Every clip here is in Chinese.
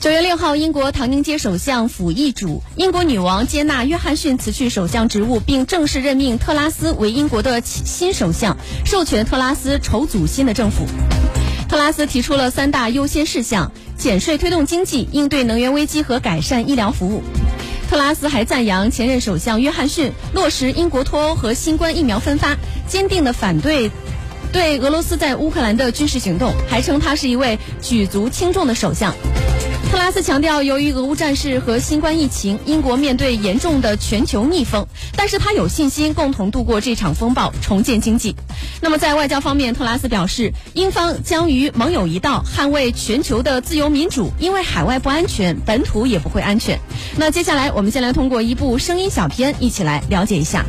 九月六号，英国唐宁街首相府易主，英国女王接纳约翰逊辞去首相职务，并正式任命特拉斯为英国的新首相，授权特拉斯筹组新的政府。特拉斯提出了三大优先事项：减税推动经济、应对能源危机和改善医疗服务。特拉斯还赞扬前任首相约翰逊落实英国脱欧和新冠疫苗分发，坚定的反对对俄罗斯在乌克兰的军事行动，还称他是一位举足轻重的首相。特拉斯强调，由于俄乌战事和新冠疫情，英国面对严重的全球逆风，但是他有信心共同度过这场风暴，重建经济。那么在外交方面，特拉斯表示，英方将与盟友一道捍卫全球的自由民主，因为海外不安全，本土也不会安全。那接下来，我们先来通过一部声音小片，一起来了解一下。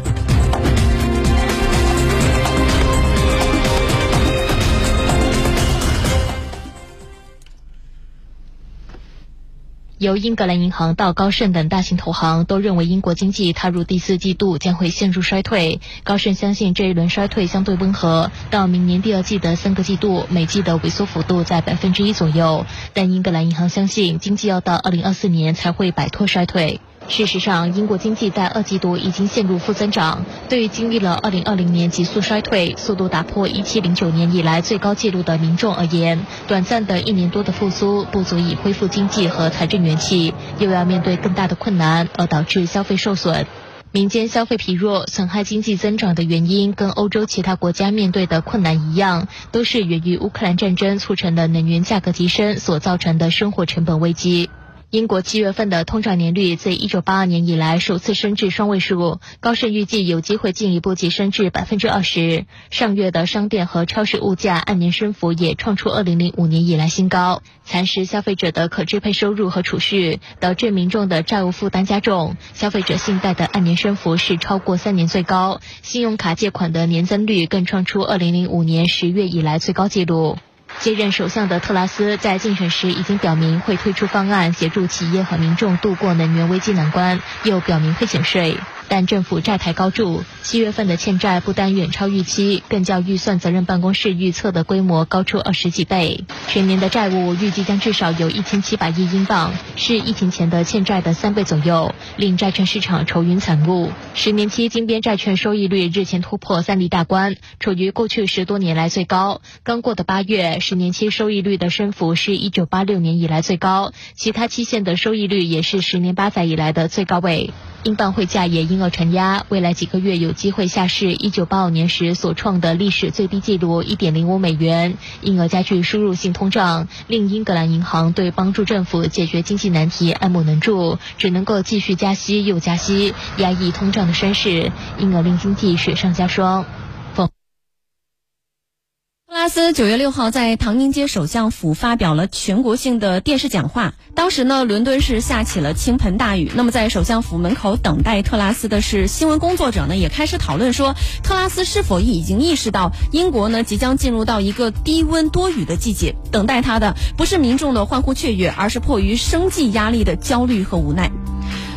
由英格兰银行到高盛等大型投行都认为英国经济踏入第四季度将会陷入衰退。高盛相信这一轮衰退相对温和，到明年第二季的三个季度，每季的萎缩幅度在百分之一左右。但英格兰银行相信经济要到二零二四年才会摆脱衰退。事实上，英国经济在二季度已经陷入负增长。对于经历了2020年急速衰退、速度打破1709年以来最高纪录的民众而言，短暂的一年多的复苏不足以恢复经济和财政元气，又要面对更大的困难，而导致消费受损。民间消费疲弱，损害经济增长的原因，跟欧洲其他国家面对的困难一样，都是源于乌克兰战争促成的能源价格提升所造成的生活成本危机。英国七月份的通胀年率自一九八二年以来首次升至双位数，高盛预计有机会进一步提升至百分之二十。上月的商店和超市物价按年升幅也创出二零零五年以来新高，蚕食消费者的可支配收入和储蓄，导致民众的债务负担加重。消费者信贷的按年升幅是超过三年最高，信用卡借款的年增率更创出二零零五年十月以来最高纪录。接任首相的特拉斯在竞选时已经表明会推出方案协助企业和民众度过能源危机难关，又表明会减税。但政府债台高筑，七月份的欠债不单远超预期，更较预算责任办公室预测的规模高出二十几倍。全年的债务预计将至少有一千七百亿英镑，是疫情前的欠债的三倍左右，令债券市场愁云惨雾。十年期金边债券收益率日前突破三厘大关，处于过去十多年来最高。刚过的八月，十年期收益率的升幅是一九八六年以来最高，其他期限的收益率也是十年八载以来的最高位。英镑汇价也因而承压，未来几个月有机会下市。一九八五年时所创的历史最低纪录一点零五美元，因而加剧输入性通胀，令英格兰银行对帮助政府解决经济难题爱莫能助，只能够继续加息又加息，压抑通胀的升势，因而令经济雪上加霜。斯九月六号在唐宁街首相府发表了全国性的电视讲话。当时呢，伦敦是下起了倾盆大雨。那么，在首相府门口等待特拉斯的是新闻工作者呢，也开始讨论说，特拉斯是否已经意识到英国呢即将进入到一个低温多雨的季节？等待他的不是民众的欢呼雀跃，而是迫于生计压力的焦虑和无奈。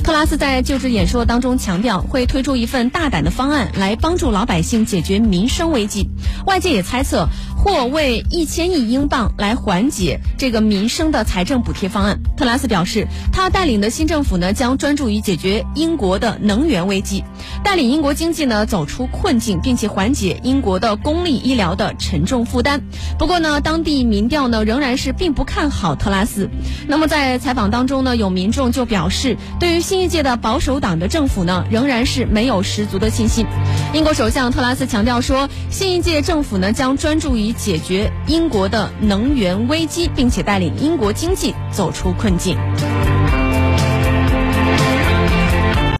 特拉斯在就职演说当中强调，会推出一份大胆的方案来帮助老百姓解决民生危机。外界也猜测。或为一千亿英镑来缓解这个民生的财政补贴方案。特拉斯表示，他带领的新政府呢将专注于解决英国的能源危机，带领英国经济呢走出困境，并且缓解英国的公立医疗的沉重负担。不过呢，当地民调呢仍然是并不看好特拉斯。那么在采访当中呢，有民众就表示，对于新新一届的保守党的政府呢仍然是没有十足的信心。英国首相特拉斯强调说，新一届政府呢将专注于。解决英国的能源危机，并且带领英国经济走出困境。